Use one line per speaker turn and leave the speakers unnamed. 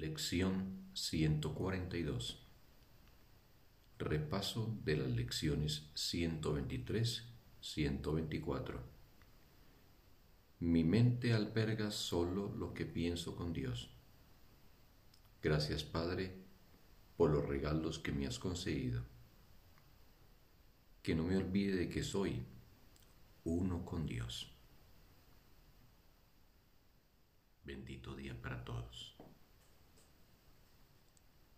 Lección 142 Repaso de las lecciones 123-124 Mi mente alberga solo lo que pienso con Dios. Gracias Padre por los regalos que me has concedido. Que no me olvide de que soy uno con Dios. Bendito día para todos.